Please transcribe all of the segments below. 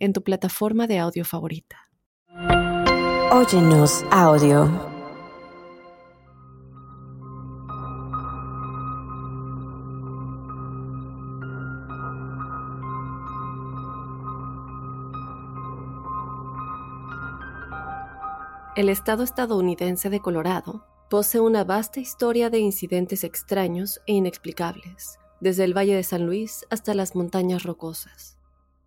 en tu plataforma de audio favorita. Óyenos audio. El estado estadounidense de Colorado posee una vasta historia de incidentes extraños e inexplicables, desde el Valle de San Luis hasta las montañas rocosas.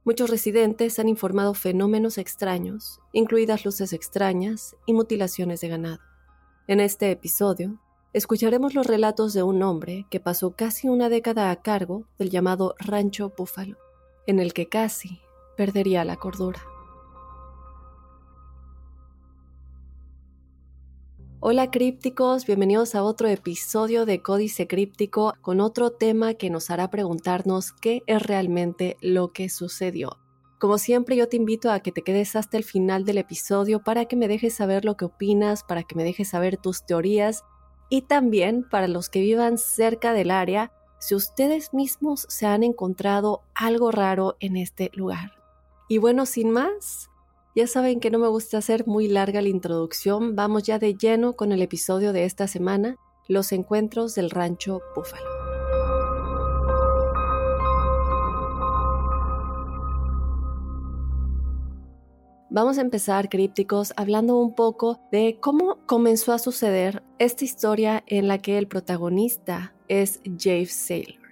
Muchos residentes han informado fenómenos extraños, incluidas luces extrañas y mutilaciones de ganado. En este episodio, escucharemos los relatos de un hombre que pasó casi una década a cargo del llamado Rancho Búfalo, en el que casi perdería la cordura. Hola crípticos, bienvenidos a otro episodio de Códice Críptico con otro tema que nos hará preguntarnos qué es realmente lo que sucedió. Como siempre yo te invito a que te quedes hasta el final del episodio para que me dejes saber lo que opinas, para que me dejes saber tus teorías y también para los que vivan cerca del área, si ustedes mismos se han encontrado algo raro en este lugar. Y bueno, sin más, ya saben que no me gusta hacer muy larga la introducción, vamos ya de lleno con el episodio de esta semana, los encuentros del rancho Búfalo. Vamos a empezar, crípticos, hablando un poco de cómo comenzó a suceder esta historia en la que el protagonista es Jave Sailors.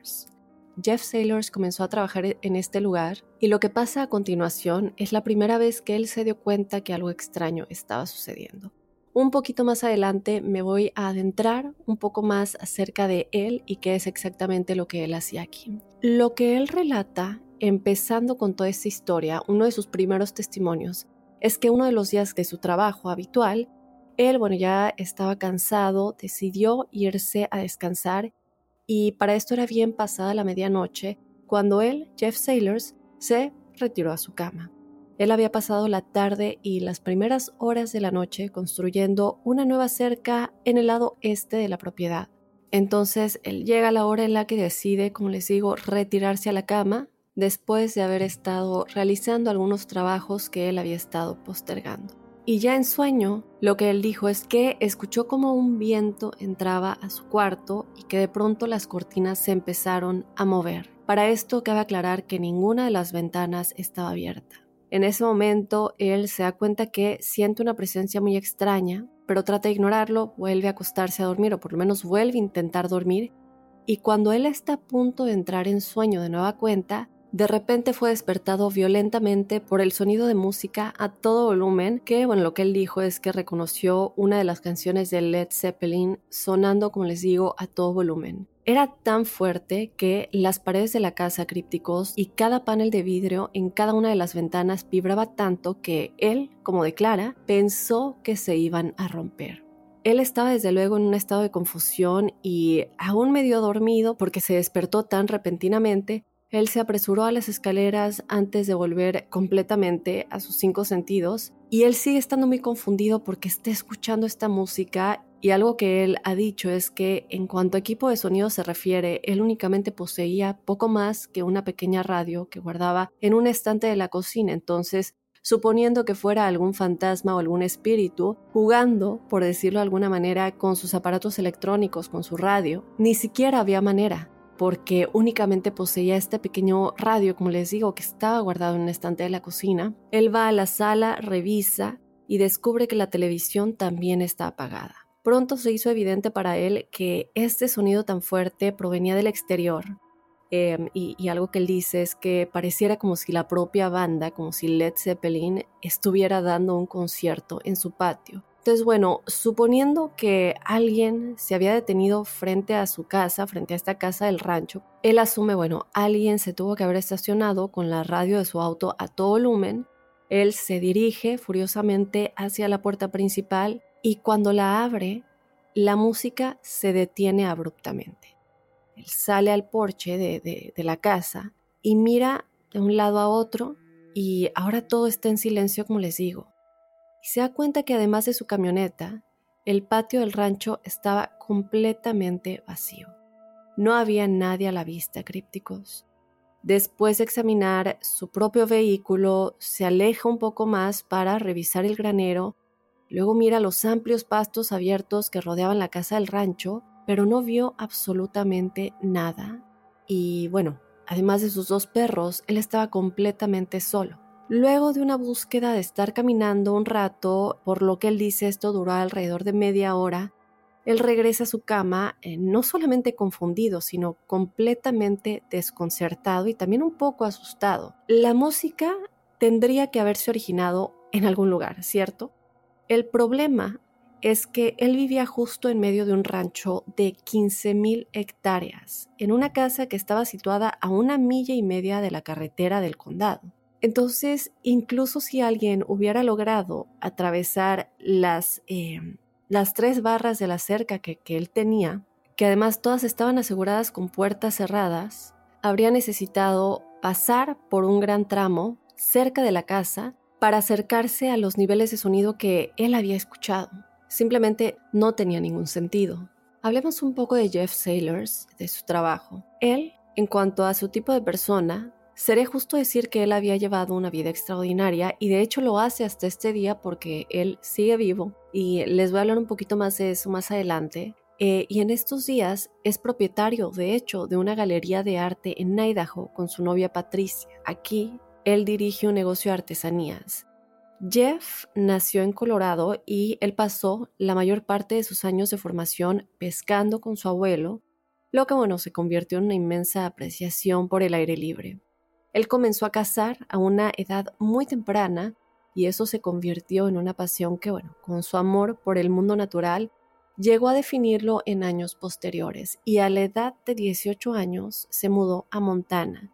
Jeff Sailors comenzó a trabajar e-, en este lugar y lo que pasa a continuación es la primera vez que él se dio cuenta que algo extraño estaba sucediendo. Un poquito más adelante me voy a adentrar un poco más acerca de él y qué es exactamente lo que él hacía aquí. Lo que él relata, empezando con toda esta historia, uno de sus primeros testimonios, es que uno de los días de su trabajo habitual, él, bueno, ya estaba cansado, decidió irse a descansar y para esto era bien pasada la medianoche cuando él, Jeff Sailors, se retiró a su cama. Él había pasado la tarde y las primeras horas de la noche construyendo una nueva cerca en el lado este de la propiedad. Entonces él llega a la hora en la que decide, como les digo, retirarse a la cama después de haber estado realizando algunos trabajos que él había estado postergando. Y ya en sueño, lo que él dijo es que escuchó como un viento entraba a su cuarto y que de pronto las cortinas se empezaron a mover. Para esto cabe aclarar que ninguna de las ventanas estaba abierta. En ese momento, él se da cuenta que siente una presencia muy extraña, pero trata de ignorarlo, vuelve a acostarse a dormir o por lo menos vuelve a intentar dormir. Y cuando él está a punto de entrar en sueño de nueva cuenta, de repente fue despertado violentamente por el sonido de música a todo volumen, que bueno, lo que él dijo es que reconoció una de las canciones de Led Zeppelin sonando, como les digo, a todo volumen. Era tan fuerte que las paredes de la casa crípticos y cada panel de vidrio en cada una de las ventanas vibraba tanto que él, como declara, pensó que se iban a romper. Él estaba desde luego en un estado de confusión y aún medio dormido porque se despertó tan repentinamente él se apresuró a las escaleras antes de volver completamente a sus cinco sentidos y él sigue estando muy confundido porque está escuchando esta música y algo que él ha dicho es que en cuanto a equipo de sonido se refiere, él únicamente poseía poco más que una pequeña radio que guardaba en un estante de la cocina, entonces suponiendo que fuera algún fantasma o algún espíritu, jugando, por decirlo de alguna manera, con sus aparatos electrónicos, con su radio, ni siquiera había manera porque únicamente poseía este pequeño radio, como les digo, que estaba guardado en un estante de la cocina. Él va a la sala, revisa y descubre que la televisión también está apagada. Pronto se hizo evidente para él que este sonido tan fuerte provenía del exterior. Em, y, y algo que él dice es que pareciera como si la propia banda, como si Led Zeppelin estuviera dando un concierto en su patio. Entonces, bueno, suponiendo que alguien se había detenido frente a su casa, frente a esta casa del rancho, él asume, bueno, alguien se tuvo que haber estacionado con la radio de su auto a todo volumen, Él se dirige furiosamente hacia la puerta principal y cuando la abre, la música se detiene abruptamente. Él sale al porche de, la casa y mira de un lado a otro y ahora todo está en silencio como les digo. Y se da cuenta que además de su camioneta, el patio del rancho estaba completamente vacío. No había nadie a la vista, crípticos. Después de examinar su propio vehículo, se aleja un poco más para revisar el granero, luego mira los amplios pastos abiertos que rodeaban la casa del rancho, pero no vio absolutamente nada. Y bueno, además de sus dos perros, él estaba completamente solo. Luego de una búsqueda de estar caminando un rato, por lo que él dice esto duró alrededor de media hora, él regresa a su cama eh, no solamente confundido, sino completamente desconcertado y también un poco asustado. La música tendría que haberse originado en algún lugar, ¿cierto? El problema es que él vivía justo en medio de un rancho de 15.000 hectáreas, en una casa que estaba situada a una milla y media de la carretera del condado. Entonces, incluso si alguien hubiera logrado atravesar las eh, las tres barras de la cerca que, él tenía, que además todas estaban aseguradas con puertas cerradas, habría necesitado pasar por un gran tramo cerca de la casa para acercarse a los niveles de sonido que él había escuchado. Simplemente no tenía ningún sentido. Hablemos un poco de Jeff Sailors, de su trabajo. Él, en cuanto a su tipo de persona, Sería justo decir que él había llevado una vida extraordinaria y de hecho lo hace hasta este día porque él sigue vivo y les voy a hablar un poquito más de eso más adelante. Eh, y en estos días es propietario, de hecho, de una galería de arte en Idaho con su novia Patricia. Aquí él dirige un negocio de artesanías. Jeff nació en Colorado y él pasó la mayor parte de sus años de formación pescando con su abuelo, lo que bueno se convirtió en una inmensa apreciación por el aire libre. Él comenzó a cazar a una edad muy temprana y eso se convirtió en una pasión que, bueno, con su amor por el mundo natural, llegó a definirlo en años posteriores. Y a la edad de 18 años se mudó a Montana,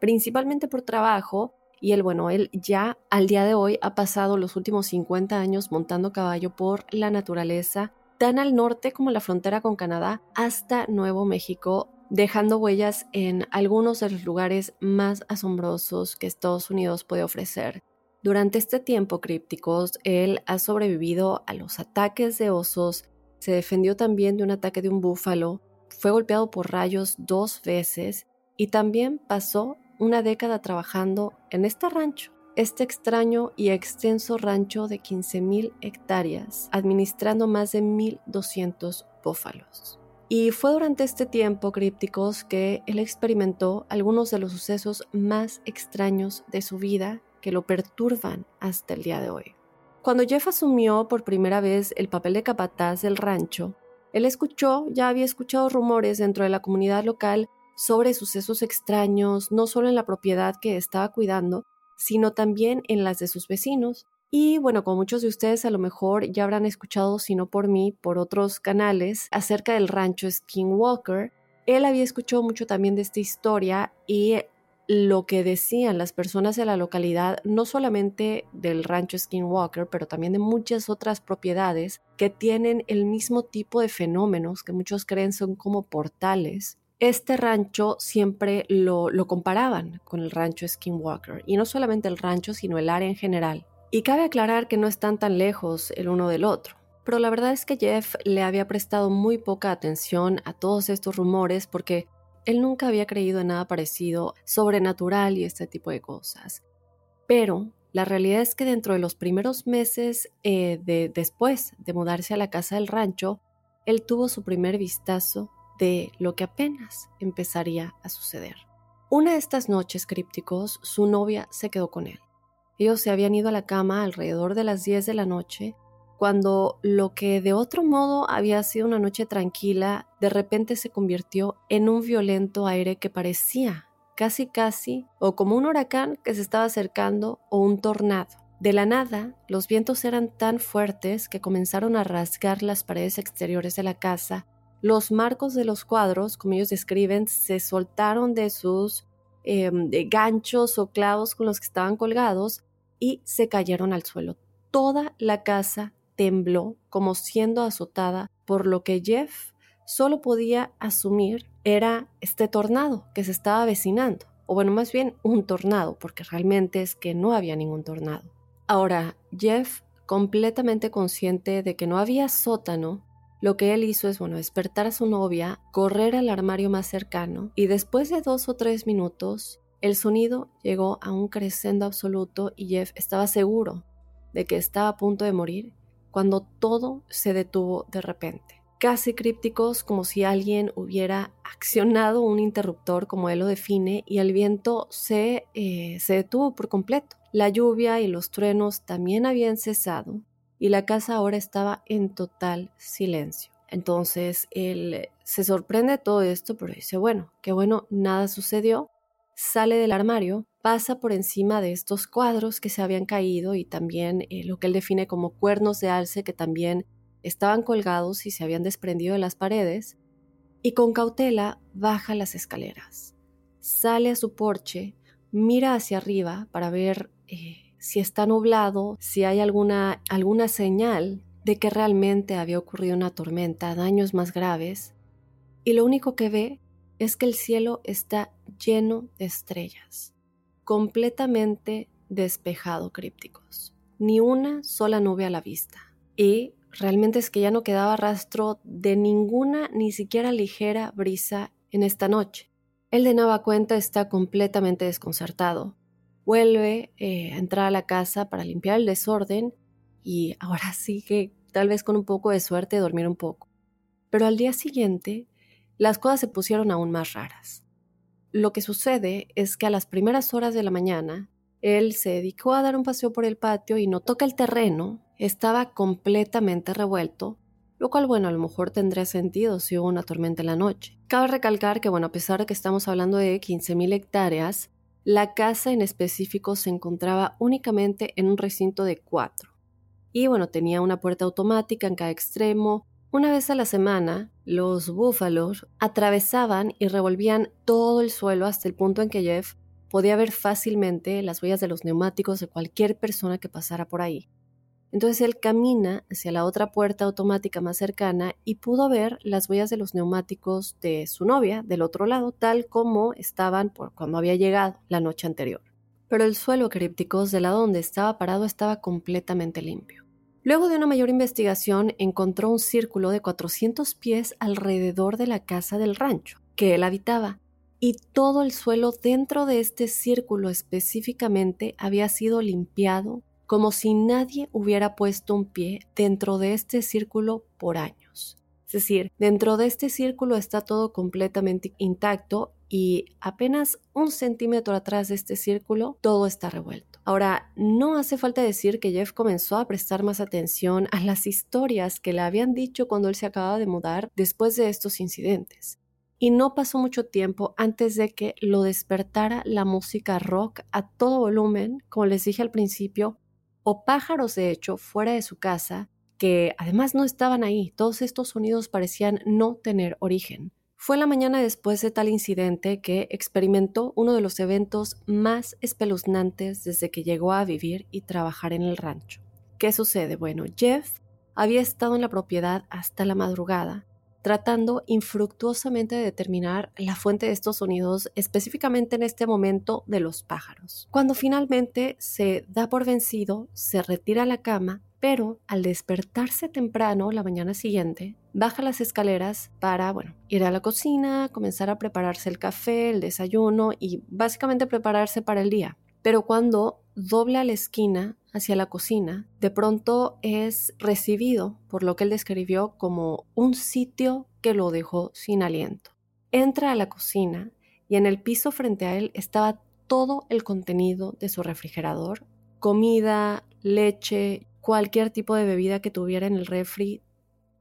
principalmente por trabajo. Y él, bueno, él ya al día de hoy ha pasado los últimos 50 años montando caballo por la naturaleza, tan al norte como la frontera con Canadá hasta Nuevo México, dejando huellas en algunos de los lugares más asombrosos que Estados Unidos puede ofrecer. Durante este tiempo crípticos, él ha sobrevivido a los ataques de osos, se defendió también de un ataque de un búfalo, fue golpeado por rayos dos veces y también pasó una década trabajando en este rancho, este extraño y extenso rancho de 15.000 hectáreas, administrando más de 1.200 búfalos. Y fue durante este tiempo, crípticos, que él experimentó algunos de los sucesos más extraños de su vida que lo perturban hasta el día de hoy. Cuando Jeff asumió por primera vez el papel de capataz del rancho, él escuchó, ya había escuchado rumores dentro de la comunidad local sobre sucesos extraños, no solo en la propiedad que estaba cuidando, sino también en las de sus vecinos, y bueno, como muchos de ustedes a lo mejor ya habrán escuchado, si no por mí, por otros canales, acerca del rancho Skinwalker, él había escuchado mucho también de esta historia y lo que decían las personas de la localidad, no solamente del rancho Skinwalker, pero también de muchas otras propiedades que tienen el mismo tipo de fenómenos que muchos creen son como portales. Este rancho siempre lo, lo comparaban con el rancho Skinwalker, y no solamente el rancho, sino el área en general. Y cabe aclarar que no están tan lejos el uno del otro. Pero la verdad es que Jeff le había prestado muy poca atención a todos estos rumores porque él nunca había creído en nada parecido sobrenatural y este tipo de cosas. Pero la realidad es que dentro de los primeros meses eh, de, después de mudarse a la casa del rancho, él tuvo su primer vistazo de lo que apenas empezaría a suceder. Una de estas noches crípticos, su novia se quedó con él. Ellos se habían ido a la cama alrededor de las 10 de la noche, cuando lo que de otro modo había sido una noche tranquila, de repente se convirtió en un violento aire que parecía casi casi o como un huracán que se estaba acercando o un tornado. De la nada, los vientos eran tan fuertes que comenzaron a rasgar las paredes exteriores de la casa. Los marcos de los cuadros, como ellos describen, se soltaron de sus de ganchos o clavos con los que estaban colgados y se cayeron al suelo. Toda la casa tembló como siendo azotada por lo que Jeff solo podía asumir era este tornado que se estaba avecinando, o bueno, más bien un tornado, porque realmente es que no había ningún tornado. Ahora, Jeff, completamente consciente de que no había sótano, lo que él hizo es, bueno, despertar a su novia, correr al armario más cercano y después de dos o tres minutos, el sonido llegó a un crescendo absoluto y Jeff estaba seguro de que estaba a punto de morir cuando todo se detuvo de repente. Casi crípticos como si alguien hubiera accionado un interruptor como él lo define y el viento se, eh, se detuvo por completo. La lluvia y los truenos también habían cesado y la casa ahora estaba en total silencio. Entonces él se sorprende de todo esto, pero dice, bueno, qué bueno, nada sucedió. Sale del armario, pasa por encima de estos cuadros que se habían caído y también eh, lo que él define como cuernos de alce que también estaban colgados y se habían desprendido de las paredes, y con cautela baja las escaleras. Sale a su porche, mira hacia arriba para ver eh, si está nublado, si hay alguna, alguna señal de que realmente había ocurrido una tormenta, daños más graves, y lo único que ve es que el cielo está lleno de estrellas, completamente despejado crípticos, ni una sola nube a la vista. Y realmente es que ya no quedaba rastro de ninguna, ni siquiera ligera brisa en esta noche. El de nueva cuenta está completamente desconcertado vuelve eh, a entrar a la casa para limpiar el desorden y ahora sí que tal vez con un poco de suerte dormir un poco. Pero al día siguiente las cosas se pusieron aún más raras. Lo que sucede es que a las primeras horas de la mañana él se dedicó a dar un paseo por el patio y notó que el terreno estaba completamente revuelto, lo cual, bueno, a lo mejor tendría sentido si hubo una tormenta en la noche. Cabe recalcar que, bueno, a pesar de que estamos hablando de 15.000 hectáreas, la casa en específico se encontraba únicamente en un recinto de cuatro. Y bueno, tenía una puerta automática en cada extremo. Una vez a la semana, los búfalos atravesaban y revolvían todo el suelo hasta el punto en que Jeff podía ver fácilmente las huellas de los neumáticos de cualquier persona que pasara por ahí. Entonces él camina hacia la otra puerta automática más cercana y pudo ver las huellas de los neumáticos de su novia del otro lado, tal como estaban por cuando había llegado la noche anterior. Pero el suelo crípticos del lado donde estaba parado estaba completamente limpio. Luego de una mayor investigación encontró un círculo de 400 pies alrededor de la casa del rancho que él habitaba, y todo el suelo dentro de este círculo específicamente había sido limpiado como si nadie hubiera puesto un pie dentro de este círculo por años. Es decir, dentro de este círculo está todo completamente intacto y apenas un centímetro atrás de este círculo todo está revuelto. Ahora, no hace falta decir que Jeff comenzó a prestar más atención a las historias que le habían dicho cuando él se acababa de mudar después de estos incidentes. Y no pasó mucho tiempo antes de que lo despertara la música rock a todo volumen, como les dije al principio, o pájaros de hecho fuera de su casa que además no estaban ahí. Todos estos sonidos parecían no tener origen. Fue la mañana después de tal incidente que experimentó uno de los eventos más espeluznantes desde que llegó a vivir y trabajar en el rancho. ¿Qué sucede? Bueno, Jeff había estado en la propiedad hasta la madrugada tratando infructuosamente de determinar la fuente de estos sonidos, específicamente en este momento de los pájaros. Cuando finalmente se da por vencido, se retira a la cama, pero al despertarse temprano la mañana siguiente, baja las escaleras para, bueno, ir a la cocina, comenzar a prepararse el café, el desayuno y básicamente prepararse para el día. Pero cuando dobla la esquina hacia la cocina, de pronto es recibido por lo que él describió como un sitio que lo dejó sin aliento. Entra a la cocina y en el piso frente a él estaba todo el contenido de su refrigerador, comida, leche, cualquier tipo de bebida que tuviera en el refri,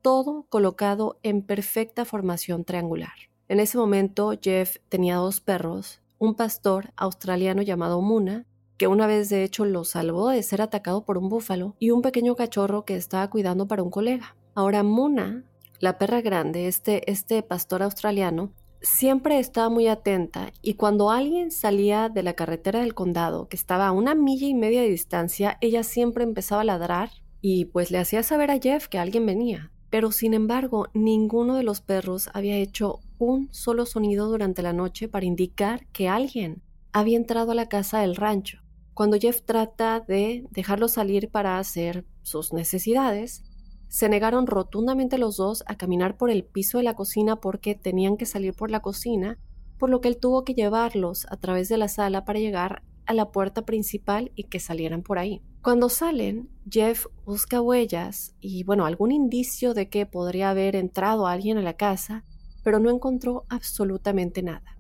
todo colocado en perfecta formación triangular. En ese momento Jeff tenía dos perros, un pastor australiano llamado Muna que una vez de hecho lo salvó de ser atacado por un búfalo, y un pequeño cachorro que estaba cuidando para un colega. Ahora Muna, la perra grande, este, este pastor australiano, siempre estaba muy atenta y cuando alguien salía de la carretera del condado, que estaba a una milla y media de distancia, ella siempre empezaba a ladrar y pues le hacía saber a Jeff que alguien venía. Pero sin embargo, ninguno de los perros había hecho un solo sonido durante la noche para indicar que alguien había entrado a la casa del rancho. Cuando Jeff trata de dejarlo salir para hacer sus necesidades, se negaron rotundamente los dos a caminar por el piso de la cocina porque tenían que salir por la cocina, por lo que él tuvo que llevarlos a través de la sala para llegar a la puerta principal y que salieran por ahí. Cuando salen, Jeff busca huellas y, bueno, algún indicio de que podría haber entrado alguien a la casa, pero no encontró absolutamente nada.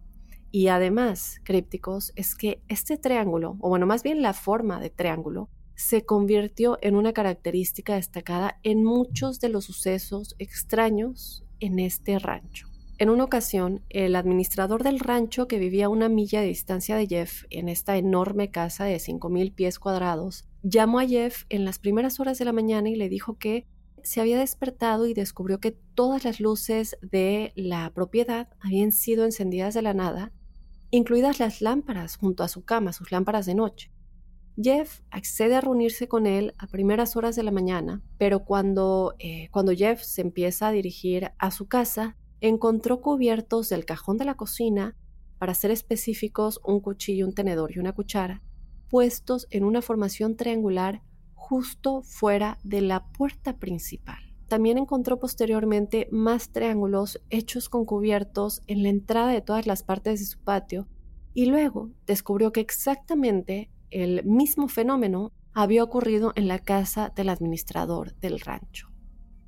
Y además, crípticos, es que este triángulo, o bueno, más bien la forma de triángulo, se convirtió en una característica destacada en muchos de los sucesos extraños en este rancho. En una ocasión, el administrador del rancho, que vivía a una milla de distancia de Jeff en esta enorme casa de 5.000 pies cuadrados, llamó a Jeff en las primeras horas de la mañana y le dijo que se había despertado y descubrió que todas las luces de la propiedad habían sido encendidas de la nada, incluidas las lámparas junto a su cama, sus lámparas de noche. Jeff accede a reunirse con él a primeras horas de la mañana, pero cuando, eh, cuando Jeff se empieza a dirigir a su casa, encontró cubiertos del cajón de la cocina, para ser específicos, un cuchillo, un tenedor y una cuchara, puestos en una formación triangular justo fuera de la puerta principal. También encontró posteriormente más triángulos hechos con cubiertos en la entrada de todas las partes de su patio y luego descubrió que exactamente el mismo fenómeno había ocurrido en la casa del administrador del rancho.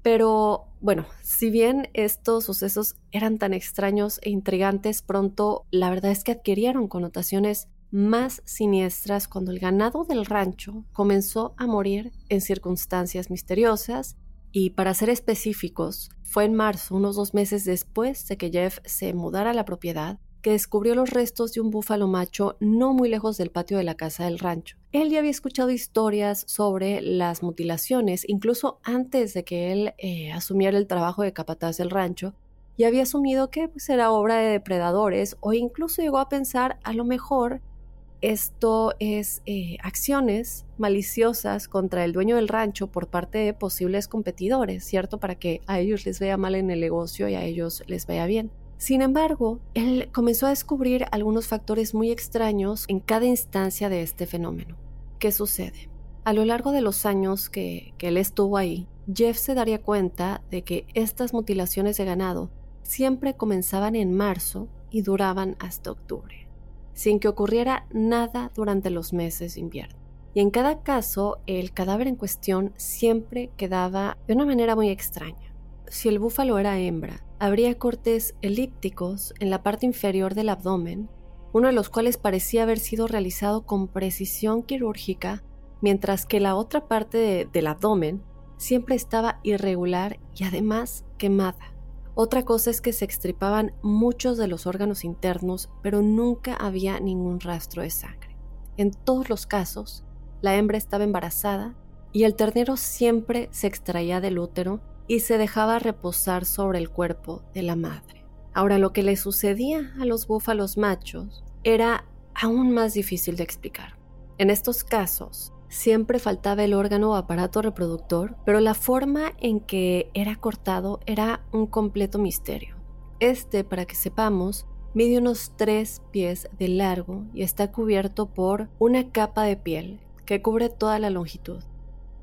Pero bueno, si bien estos sucesos eran tan extraños e intrigantes, pronto la verdad es que adquirieron connotaciones más siniestras cuando el ganado del rancho comenzó a morir en circunstancias misteriosas y para ser específicos, fue en marzo, unos dos meses después de que Jeff se mudara a la propiedad, descubrió los restos de un búfalo macho no muy lejos del patio de la casa del rancho. Él ya había escuchado historias sobre las mutilaciones, incluso antes de que él eh, asumiera el trabajo de capataz del rancho, y había asumido que pues, era obra de depredadores o incluso llegó a pensar a lo mejor esto es eh, acciones maliciosas contra el dueño del rancho por parte de posibles competidores, ¿cierto? Para que a ellos les vea mal en el negocio y a ellos les vea bien. Sin embargo, él comenzó a descubrir algunos factores muy extraños en cada instancia de este fenómeno. ¿Qué sucede? A lo largo de los años que, él estuvo ahí, Jeff se daría cuenta de que estas mutilaciones de ganado siempre comenzaban en marzo y duraban hasta octubre, sin que ocurriera nada durante los meses de invierno. Y en cada caso, el cadáver en cuestión siempre quedaba de una manera muy extraña. Si el búfalo era hembra, habría cortes elípticos en la parte inferior del abdomen, uno de los cuales parecía haber sido realizado con precisión quirúrgica, mientras que la otra parte del abdomen siempre estaba irregular y además quemada. Otra cosa es que se extripaban muchos de los órganos internos, pero nunca había ningún rastro de sangre. En todos los casos, la hembra estaba embarazada y el ternero siempre se extraía del útero y se dejaba reposar sobre el cuerpo de la madre. Ahora lo que le sucedía a los búfalos machos era aún más difícil de explicar. En estos casos, siempre faltaba el órgano o aparato reproductor, pero la forma en que era cortado era un completo misterio. Este, para que sepamos, mide unos tres pies de largo y está cubierto por una capa de piel que cubre toda la longitud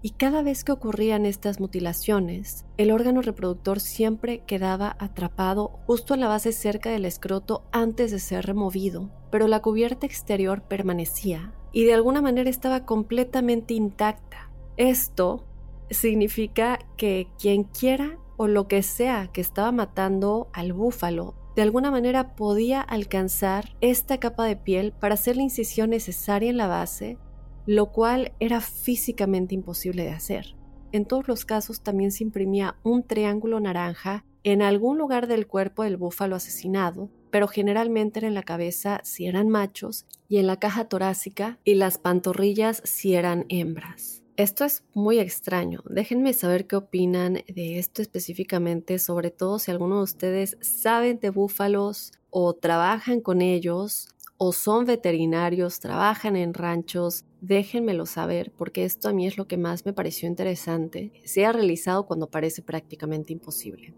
y cada vez que ocurrían estas mutilaciones, el órgano reproductor siempre quedaba atrapado justo en la base cerca del escroto antes de ser removido, pero la cubierta exterior permanecía y de alguna manera estaba completamente intacta. Esto significa que quien quiera o lo que sea que estaba matando al búfalo de alguna manera podía alcanzar esta capa de piel para hacer la incisión necesaria en la base lo cual era físicamente imposible de hacer. En todos los casos también se imprimía un triángulo naranja en algún lugar del cuerpo del búfalo asesinado, pero generalmente era en la cabeza si eran machos y en la caja torácica y las pantorrillas si eran hembras. Esto es muy extraño. Déjenme saber qué opinan de esto específicamente, sobre todo si alguno de ustedes saben de búfalos o trabajan con ellos o son veterinarios, trabajan en ranchos, déjenmelo saber porque esto a mí es lo que más me pareció interesante. Se ha realizado cuando parece prácticamente imposible.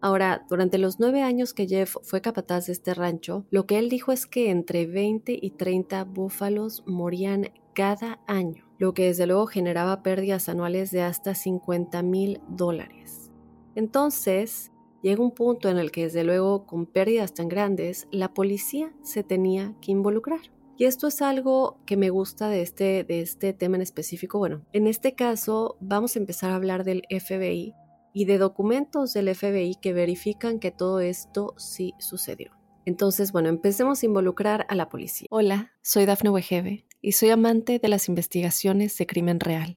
Ahora, durante los nueve años que Jeff fue capataz de este rancho, lo que él dijo es que entre 20 y 30 búfalos morían cada año, lo que desde luego generaba pérdidas anuales de hasta 50 mil dólares. Entonces, llega un punto en el que desde luego con pérdidas tan grandes, la policía se tenía que involucrar. Y esto es algo que me gusta de este, de este tema en específico. Bueno, en este caso vamos a empezar a hablar del FBI y de documentos del FBI que verifican que todo esto sí sucedió. Entonces, bueno, empecemos a involucrar a la policía. Hola, soy Dafne Wegebe y soy amante de las investigaciones de crimen real.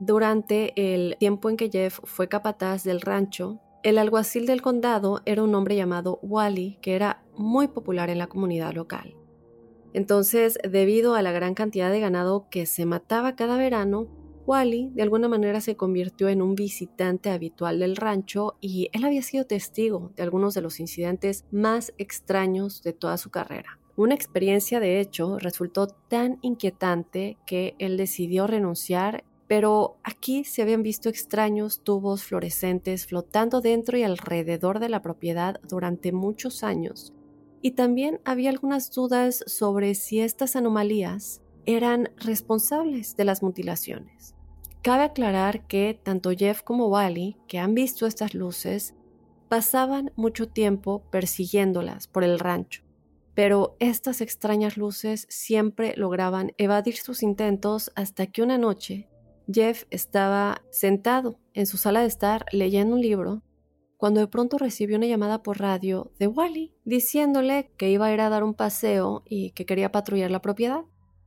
Durante el tiempo en que Jeff fue capataz del rancho, el alguacil del condado era un hombre llamado Wally, que era muy popular en la comunidad local. Entonces, debido a la gran cantidad de ganado que se mataba cada verano, Wally de alguna manera se convirtió en un visitante habitual del rancho y él había sido testigo de algunos de los incidentes más extraños de toda su carrera. Una experiencia de hecho resultó tan inquietante que él decidió renunciar, pero aquí se habían visto extraños tubos fluorescentes flotando dentro y alrededor de la propiedad durante muchos años. Y también había algunas dudas sobre si estas anomalías eran responsables de las mutilaciones. Cabe aclarar que tanto Jeff como Wally, que han visto estas luces, pasaban mucho tiempo persiguiéndolas por el rancho, pero estas extrañas luces siempre lograban evadir sus intentos hasta que una noche Jeff estaba sentado en su sala de estar leyendo un libro cuando de pronto recibió una llamada por radio de Wally diciéndole que iba a ir a dar un paseo y que quería patrullar la propiedad.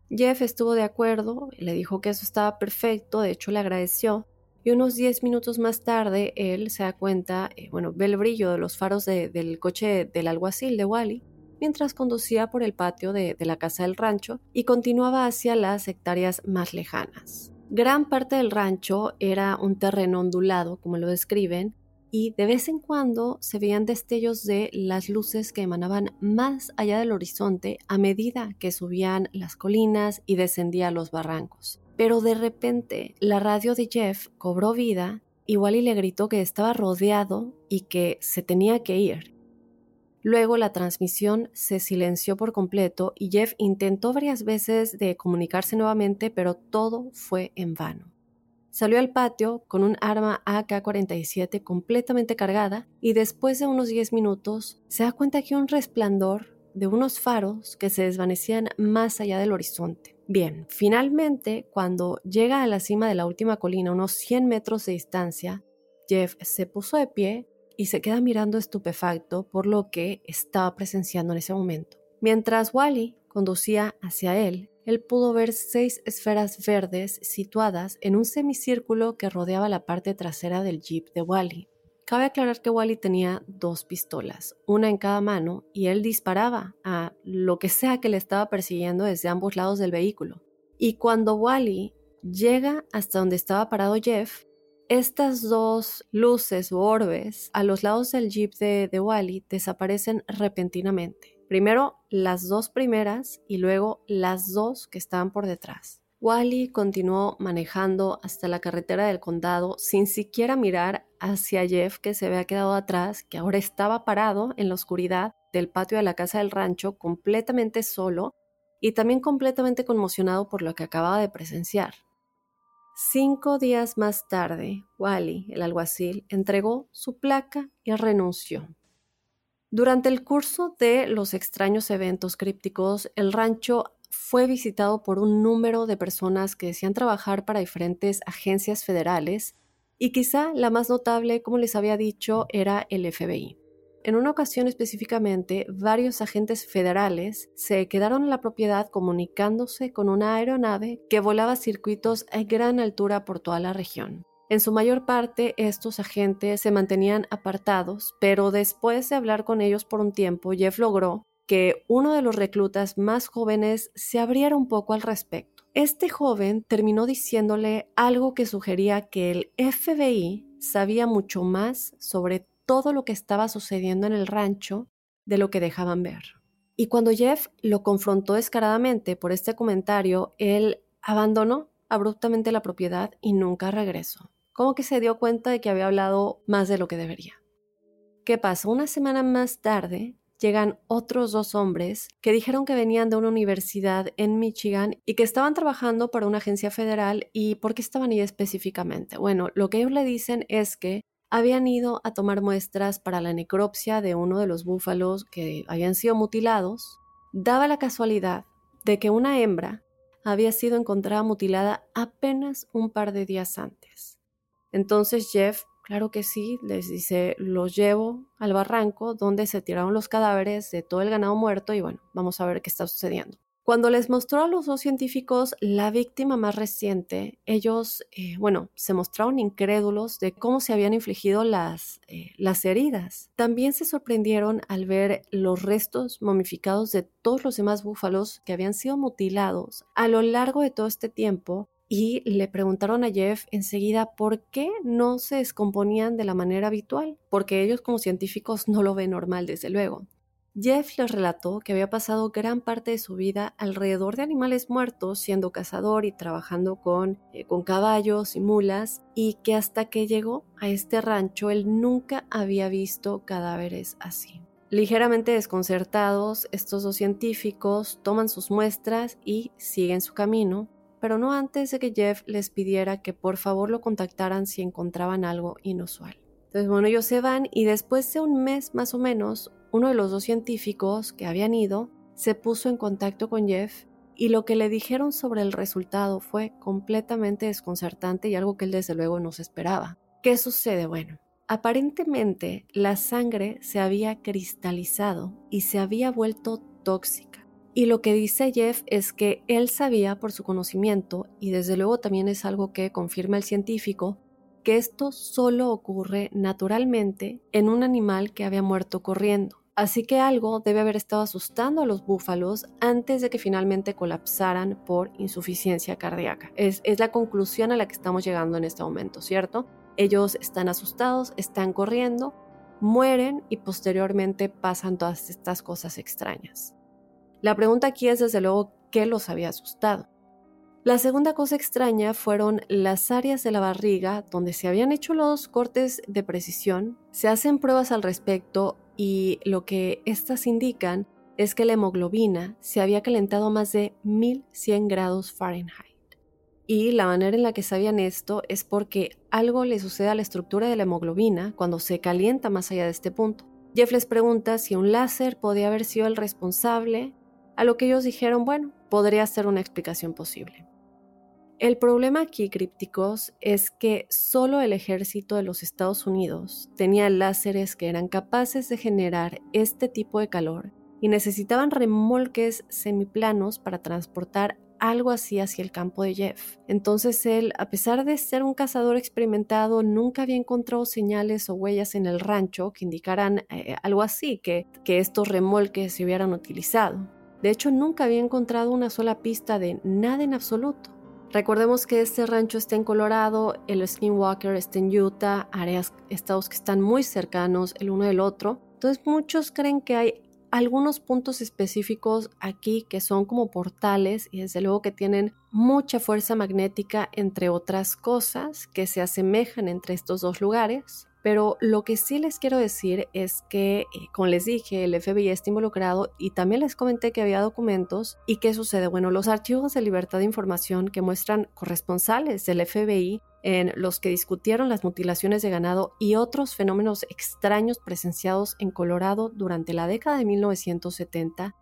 Jeff estuvo de acuerdo, le dijo que eso estaba perfecto, de hecho le agradeció, y unos 10 minutos más tarde él se da cuenta, eh, bueno, ve el brillo de los faros del coche del alguacil de Wally, mientras conducía por el patio de, de la casa del rancho y continuaba hacia las hectáreas más lejanas. Gran parte del rancho era un terreno ondulado, como lo describen, y de vez en cuando se veían destellos de las luces que emanaban más allá del horizonte a medida que subían las colinas y descendía los barrancos. Pero de repente la radio de Jeff cobró vida y Wally le gritó que estaba rodeado y que se tenía que ir. Luego la transmisión se silenció por completo y Jeff intentó varias veces de comunicarse nuevamente, pero todo fue en vano. Salió al patio con un arma AK-47 completamente cargada y después de unos 10 minutos se da cuenta que un resplandor de unos faros que se desvanecían más allá del horizonte. Bien, finalmente, cuando llega a la cima de la última colina, unos 100 metros de distancia, Jeff se puso de pie y se queda mirando estupefacto por lo que estaba presenciando en ese momento. Mientras Wally conducía hacia él, él pudo ver seis esferas verdes situadas en un semicírculo que rodeaba la parte trasera del jeep de Wally. Cabe aclarar que Wally tenía dos pistolas, una en cada mano, y él disparaba a lo que sea que le estaba persiguiendo desde ambos lados del vehículo. Y cuando Wally llega hasta donde estaba parado Jeff, estas dos luces o orbes a los lados del jeep de, de Wally desaparecen repentinamente. Primero las dos primeras y luego las dos que estaban por detrás. Wally continuó manejando hasta la carretera del condado sin siquiera mirar hacia Jeff que se había quedado atrás, que ahora estaba parado en la oscuridad del patio de la casa del rancho completamente solo y también completamente conmocionado por lo que acababa de presenciar. Cinco días más tarde, Wally, el alguacil, entregó su placa y renunció. Durante el curso de los extraños eventos crípticos, el rancho fue visitado por un número de personas que decían trabajar para diferentes agencias federales, Y quizá la más notable, como les había dicho, era el FBI. En una ocasión específicamente, varios agentes federales se quedaron en la propiedad comunicándose con una aeronave que volaba circuitos a gran altura por toda la región. En su mayor parte, estos agentes se mantenían apartados, pero después de hablar con ellos por un tiempo, Jeff logró que uno de los reclutas más jóvenes se abriera un poco al respecto. Este joven terminó diciéndole algo que sugería que el FBI sabía mucho más sobre todo lo que estaba sucediendo en el rancho de lo que dejaban ver. Y cuando Jeff lo confrontó descaradamente por este comentario, él abandonó abruptamente la propiedad y nunca regresó. Como que se dio cuenta de que había hablado más de lo que debería. ¿Qué pasó? Una semana más tarde llegan otros dos hombres que dijeron que venían de una universidad en Michigan y que estaban trabajando para una agencia federal y por qué estaban ahí específicamente. Bueno, lo que ellos le dicen es que habían ido a tomar muestras para la necropsia de uno de los búfalos que habían sido mutilados. Daba la casualidad de que una hembra había sido encontrada mutilada apenas un par de días antes. Entonces Jeff, claro que sí, les dice, los llevo al barranco donde se tiraron los cadáveres de todo el ganado muerto y bueno, vamos a ver qué está sucediendo. Cuando les mostró a los dos científicos la víctima más reciente, ellos, eh, bueno, se mostraron incrédulos de cómo se habían infligido las, eh, las heridas. También se sorprendieron al ver los restos momificados de todos los demás búfalos que habían sido mutilados a lo largo de todo este tiempo y le preguntaron a Jeff enseguida por qué no se descomponían de la manera habitual, porque ellos como científicos no lo ven normal, desde luego. Jeff les relató que había pasado gran parte de su vida alrededor de animales muertos, siendo cazador y trabajando con, eh, con caballos y mulas, y que hasta que llegó a este rancho él nunca había visto cadáveres así. Ligeramente desconcertados, estos dos científicos toman sus muestras y siguen su camino, pero no antes de que Jeff les pidiera que por favor lo contactaran si encontraban algo inusual. Entonces, bueno, ellos se van y después de un mes más o menos, uno de los dos científicos que habían ido se puso en contacto con Jeff y lo que le dijeron sobre el resultado fue completamente desconcertante y algo que él desde luego no se esperaba. ¿Qué sucede? Bueno, aparentemente la sangre se había cristalizado y se había vuelto tóxica. Y lo que dice Jeff es que él sabía por su conocimiento, y desde luego también es algo que confirma el científico, que esto solo ocurre naturalmente en un animal que había muerto corriendo. Así que algo debe haber estado asustando a los búfalos antes de que finalmente colapsaran por insuficiencia cardíaca. Es, la conclusión a la que estamos llegando en este momento, ¿cierto? Ellos están asustados, están corriendo, mueren y posteriormente pasan todas estas cosas extrañas. La pregunta aquí es desde luego qué los había asustado. La segunda cosa extraña fueron las áreas de la barriga donde se habían hecho los cortes de precisión. Se hacen pruebas al respecto y lo que estas indican es que la hemoglobina se había calentado más de 1100 grados Fahrenheit. Y la manera en la que sabían esto es porque algo le sucede a la estructura de la hemoglobina cuando se calienta más allá de este punto. Jeff les pregunta si un láser podía haber sido el responsable, a lo que ellos dijeron, bueno, podría ser una explicación posible. El problema aquí, crípticos, es que solo el ejército de los Estados Unidos tenía láseres que eran capaces de generar este tipo de calor y necesitaban remolques semiplanos para transportar algo así hacia el campo de Jeff. Entonces él, a pesar de ser un cazador experimentado, nunca había encontrado señales o huellas en el rancho que indicaran eh, algo así, que, que estos remolques se hubieran utilizado. De hecho, nunca había encontrado una sola pista de nada en absoluto. Recordemos que este rancho está en Colorado, el Skinwalker está en Utah, áreas, estados que están muy cercanos el uno del otro. Entonces muchos creen que hay algunos puntos específicos aquí que son como portales y desde luego que tienen mucha fuerza magnética entre otras cosas que se asemejan entre estos dos lugares. Pero lo que sí les quiero decir es que, eh, como les dije, el FBI está involucrado y también les comenté que había documentos. ¿Y qué sucede? Bueno, los archivos de libertad de información que muestran corresponsales del FBI en los que discutieron las mutilaciones de ganado y otros fenómenos extraños presenciados en Colorado durante la década de 1970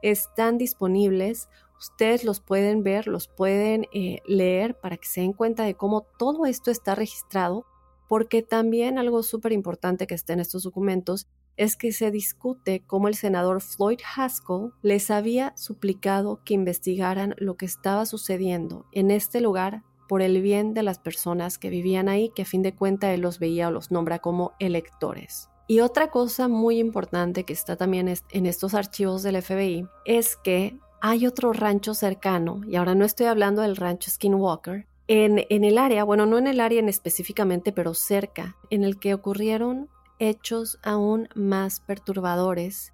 están disponibles. Ustedes los pueden ver, los pueden eh, leer para que se den cuenta de cómo todo esto está registrado porque también algo súper importante que está en estos documentos es que se discute cómo el senador Floyd Haskell les había suplicado que investigaran lo que estaba sucediendo en este lugar por el bien de las personas que vivían ahí, que a fin de cuentas él los veía o los nombra como electores. Y otra cosa muy importante que está también en estos archivos del FBI es que hay otro rancho cercano, y ahora no estoy hablando del rancho Skinwalker, en, el área, bueno, no en el área en específicamente, pero cerca, en el que ocurrieron hechos aún más perturbadores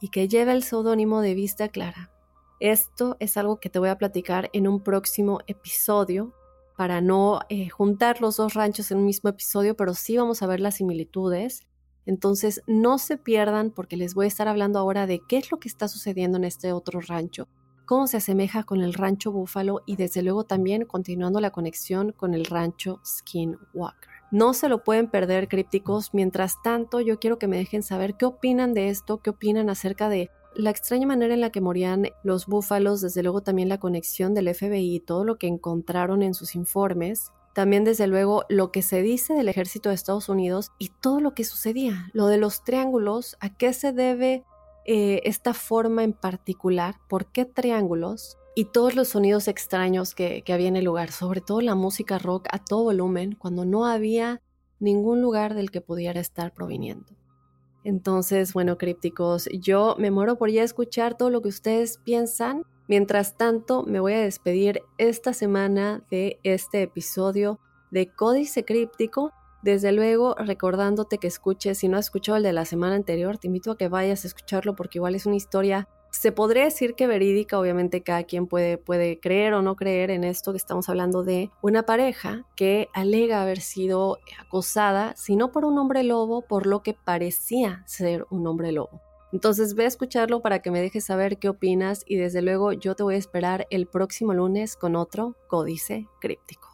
y que lleva el seudónimo de Vista Clara. Esto es algo que te voy a platicar en un próximo episodio para no eh, juntar los dos ranchos en un mismo episodio, pero sí vamos a ver las similitudes. Entonces, no se pierdan porque les voy a estar hablando ahora de qué es lo que está sucediendo en este otro rancho, cómo se asemeja con el rancho Búfalo y desde luego también continuando la conexión con el rancho Skinwalker. No se lo pueden perder, crípticos. Mientras tanto, yo quiero que me dejen saber qué opinan de esto, qué opinan acerca de la extraña manera en la que morían los búfalos, desde luego también la conexión del FBI y todo lo que encontraron en sus informes, también desde luego lo que se dice del ejército de Estados Unidos y todo lo que sucedía, lo de los triángulos, a qué se debe eh, esta forma en particular, por qué triángulos y todos los sonidos extraños que, que había en el lugar, sobre todo la música rock a todo volumen, cuando no había ningún lugar del que pudiera estar proviniendo. Entonces, bueno, crípticos, yo me muero por ya escuchar todo lo que ustedes piensan. Mientras tanto, me voy a despedir esta semana de este episodio de Códice Críptico. Desde luego, recordándote que escuches, si no has escuchado el de la semana anterior, te invito a que vayas a escucharlo porque igual es una historia se podría decir que verídica, obviamente cada quien puede, puede creer o no creer en esto que estamos hablando de una pareja que alega haber sido acosada, si no por un hombre lobo, por lo que parecía ser un hombre lobo. Entonces ve a escucharlo para que me dejes saber qué opinas y desde luego yo te voy a esperar el próximo lunes con otro códice críptico.